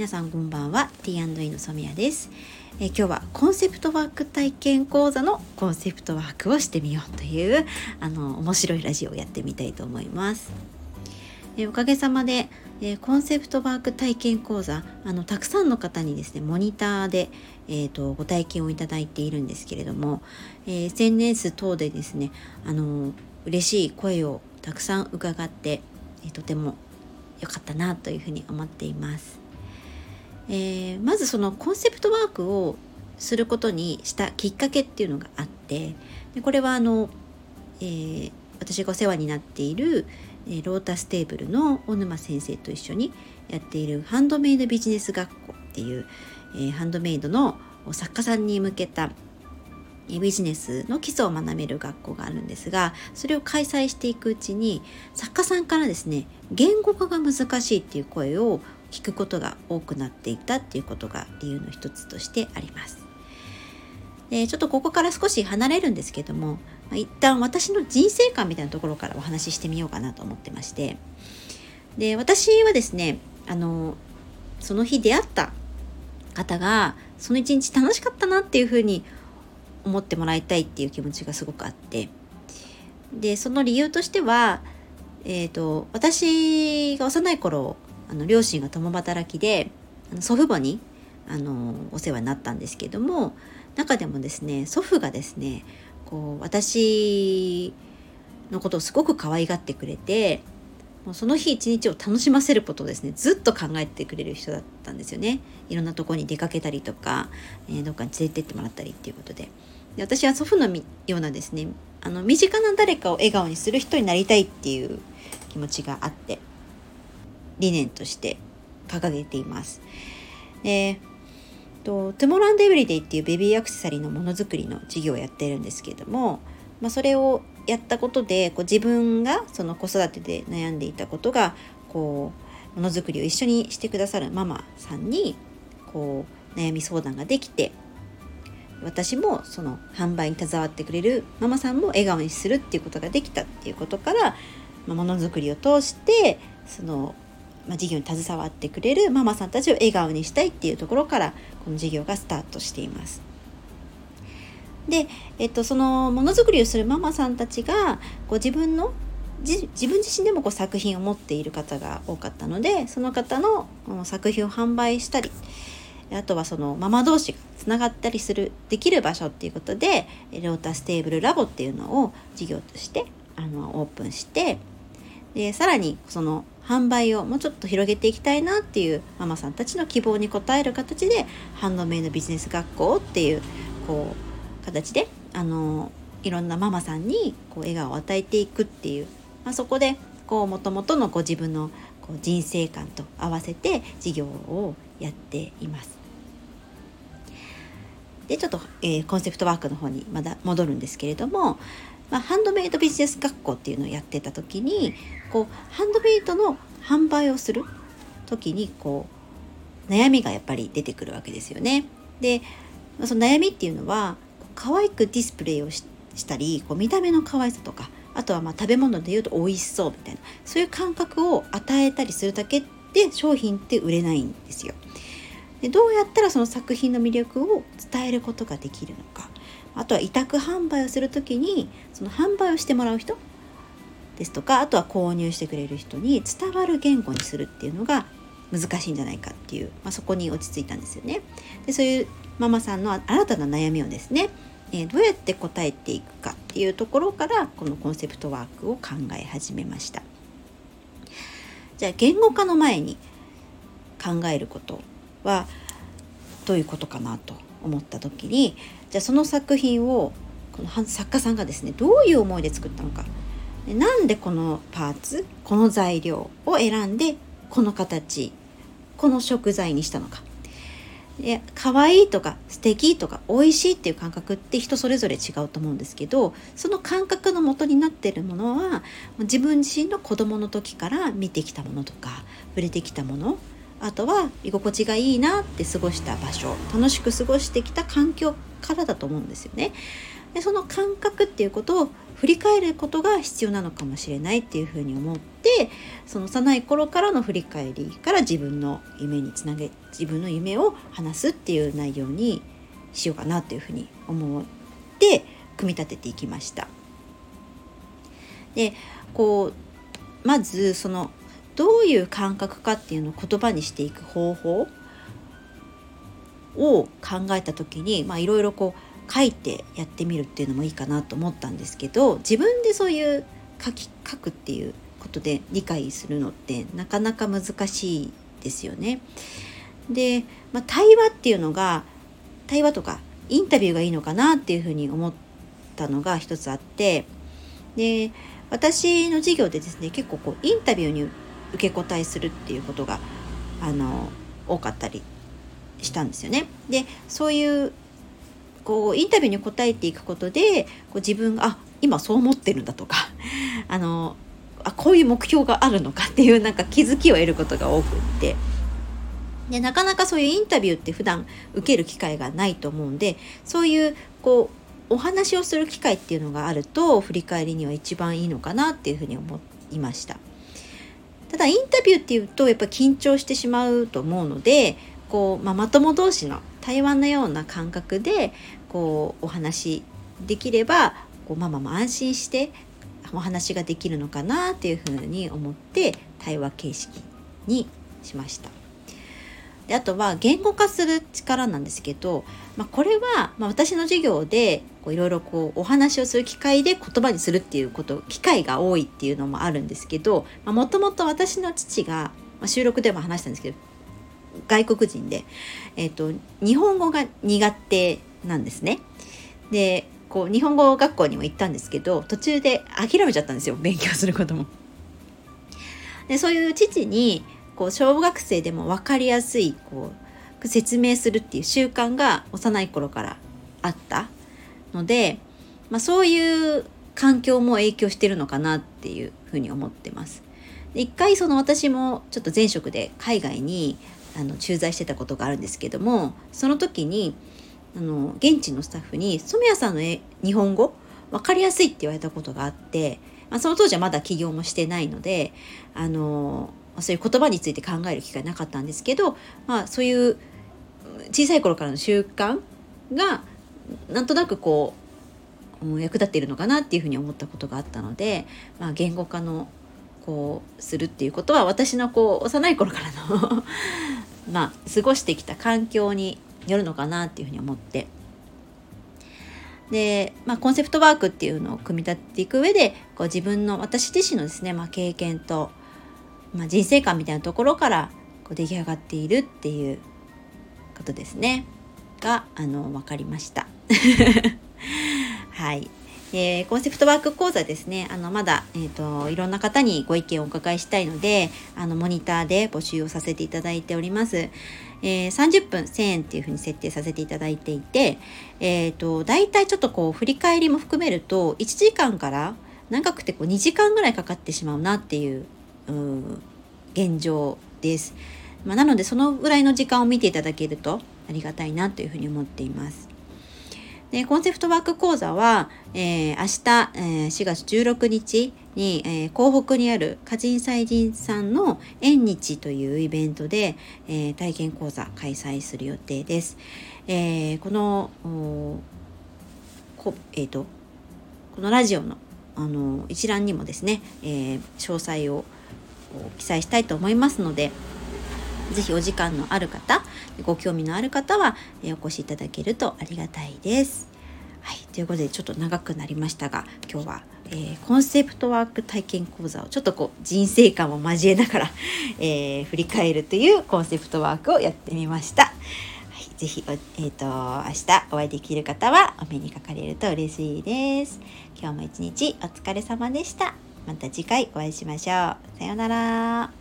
皆さんこんばんは。T&E の染谷です。え今日はコンセプトワーク体験講座のコンセプトワークをしてみようというあの面白いラジオをやってみたいと思います。えおかげさまでえコンセプトワーク体験講座あのたくさんの方にですねモニターで、えーと、ご体験をいただいているんですけれども、え、SNS 等でですねあの嬉しい声をたくさん伺って、え、とても良かったなというふうに思っています。えー、まずそのコンセプトワークをすることにしたきっかけっていうのがあってでこれはあの、えー、私がお世話になっている、え、ロータステーブルの小沼先生と一緒にやっているハンドメイドビジネス学校っていう、え、ハンドメイドの作家さんに向けたビジネスの基礎を学べる学校があるんですがそれを開催していくうちに作家さんからですね言語化が難しいっていう声を聞くことが多くなっていたっていうことが理由の一つとしてあります。でちょっとここから少し離れるんですけども、一旦私の人生観みたいなところからお話ししてみようかなと思ってましてで私はですねあのその日出会った方がその一日楽しかったなっていうふうに思ってもらいたいっていう気持ちがすごくあってでその理由としては、えーと私が幼い頃あの両親が共働きで祖父母にあのお世話になったんですけども中でもですね祖父がですねこう私のことをすごく可愛がってくれてもうその日一日を楽しませることをですねずっと考えてくれる人だったんですよね。いろんなとこに出かけたりとか、えー、どっかに連れてってもらったりっていうことで。で私は祖父のようなですねあの身近な誰かを笑顔にする人になりたいっていう気持ちがあって。理念として掲げています。でとトゥモランドエブリデイっていうベビーアクセサリーのものづくりの事業をやってるんですけれども、まあ、それをやったことでこう自分がその子育てで悩んでいたことがこうものづくりを一緒にしてくださるママさんにこう悩み相談ができて私もその販売に携わってくれるママさんも笑顔にするっていうことができたっていうことから、まあ、ものづくりを通してそのまあ、事業に携わってくれるママさんたちを笑顔にしたいっていうところからこの事業がスタートしています。で、えっと、そのものづくりをするママさんたちがこう自分の自分自身でもこう作品を持っている方が多かったのでその方の作品を販売したりあとはそのママ同士がつながったりするできる場所っていうことでロータステーブルラボっていうのを事業としてあのオープンしてでさらにその販売をもうちょっと広げていきたいなっていうママさんたちの希望に応える形でハンドメイドビジネス学校っていうこう形であのいろんなママさんにこう笑顔を与えていくっていう、まあ、そこでこう元々のこう自分のこう人生観と合わせて事業をやっています。でちょっと、えー、コンセプトワークの方にまだ戻るんですけれどもまあ、ハンドメイドビジネス学校っていうのをやってた時にこうハンドメイドの販売をする時にこう悩みがやっぱり出てくるわけですよね。でその悩みっていうのは可愛くディスプレイをしたりこう見た目の可愛さとかあとはまあ食べ物で言うと美味しそうみたいなそういう感覚を与えたりするだけで商品って売れないんですよ。でどうやったらその作品の魅力を伝えることができるのかあとは委託販売をする時にその販売をしてもらう人ですとかあとは購入してくれる人に伝わる言語にするっていうのが難しいんじゃないかっていう、まあ、そこに落ち着いたんですよね。でそういうママさんの新たな悩みをですね、えー、どうやって答えていくかっていうところからこのコンセプトワークを考え始めました。じゃあ言語化の前に考えることはどういうことかなと思った時にじゃあその作品をこの作家さんがですねどういう思いで作ったのか。なんでこのパーツこの材料を選んでこの形この食材にしたのか。で可愛いとか素敵とか美味しいっていう感覚って人それぞれ違うと思うんですけどその感覚の元になってるものは自分自身の子供の時から見てきたものとか触れてきたものあとは居心地がいいなって過ごした場所楽しく過ごしてきた環境からだと思うんですよね。でその感覚っていうことを振り返ることが必要なのかもしれないっていうふうに思ってその幼い頃からの振り返りから自分の夢につなげ自分の夢を話すっていう内容にしようかなというふうに思って組み立てていきました。でこうまずそのどういう感覚かっていうのを言葉にしていく方法を考えた時にいろいろこう書いてやってみるっていうのもいいかなと思ったんですけど自分でそういう書き書くっていうことで理解するのってなかなか難しいですよね。で、まあ、対話っていうのが対話とかインタビューがいいのかなっていうふうに思ったのが一つあってで私の授業でですね結構こうインタビューに受け答えするっていうことがあの多かったりしたんですよね。でそういうこうインタビューに答えていくことでこう自分があ今そう思ってるんだとか あのあこういう目標があるのかっていうなんか気づきを得ることが多くってでなかなかそういうインタビューって普段受ける機会がないと思うんでそういうこうお話をする機会っていうのがあると振り返りには一番いいのかなっていうふうに思いました。ただインタビューっていうとやっぱ緊張してしまうと思うのでこう、まあ、まとも同士の対話のような感覚でこうお話できればこうママも安心してお話ができるのかなっていうふうに思って対話形式にしました。であとは言語化する力なんですけど、まあ、これは、ま、私の授業でいろいろお話をする機会で言葉にするっていうこと機会が多いっていうのもあるんですけどもともと私の父が、まあ、収録でも話したんですけど外国人で、えーと、日本語が苦手なんですね。でこう日本語学校にも行ったんですけど途中で諦めちゃったんですよ勉強することも。でそういう父にこう小学生でも分かりやすいこう説明するっていう習慣が幼い頃からあったので、まあ、そういう環境も影響してるのかなっていうふうに思ってます。で一回その私もちょっと前職で海外にあの駐在してたことがあるんですけどもその時にあの現地のスタッフに染谷さんの日本語分かりやすいって言われたことがあって、まあ、その当時はまだ起業もしてないのであのそういう言葉について考える機会なかったんですけど、まあ、そういう小さい頃からの習慣がなんとなくこう役立っているのかなっていうふうに思ったことがあったので、まあ、言語化のこうするっていうことは私のこう幼い頃からの まあ過ごしてきた環境によるのかなっていうふうに思って。で、まあ、コンセプトワークっていうのを組み立てていく上でこう自分の私自身のですね、まあ、経験とまあ、人生観みたいなところからこう出来上がっているっていうことですねがあの分かりました。はい、えー、コンセプトワーク講座ですねあのまだ、えーと、いろんな方にご意見をお伺いしたいのであのモニターで募集をさせていただいております。えー、30分1000円っていうふうに設定させていただいていて、えーと、大体ちょっとこう振り返りも含めると1時間から長くてこう2時間ぐらいかかってしまうなっていう現状です。まあ、なのでそのぐらいの時間を見ていただけるとありがたいなというふうに思っています。でコンセプトワーク講座は、えー、明日、えー、4月16日に、えー、港北にある歌人祭人さんの縁日というイベントで、えー、体験講座開催する予定です。えー、このこ,、えーと、このラジオのあの一覧にもですね、えー、詳細を記載したいと思いますので是非お時間のある方ご興味のある方は、えお越しいただけるとありがたいです。はい、ということでちょっと長くなりましたが今日は、えー、コンセプトワーク体験講座をちょっとこう人生観を交えながら、えー、振り返るというコンセプトワークをやってみました。はい、ぜひ、えーと、明日お会いできる方はお目にかかれると嬉しいです。今日も一日お疲れ様でした。また次回お会いしましょう。さようなら。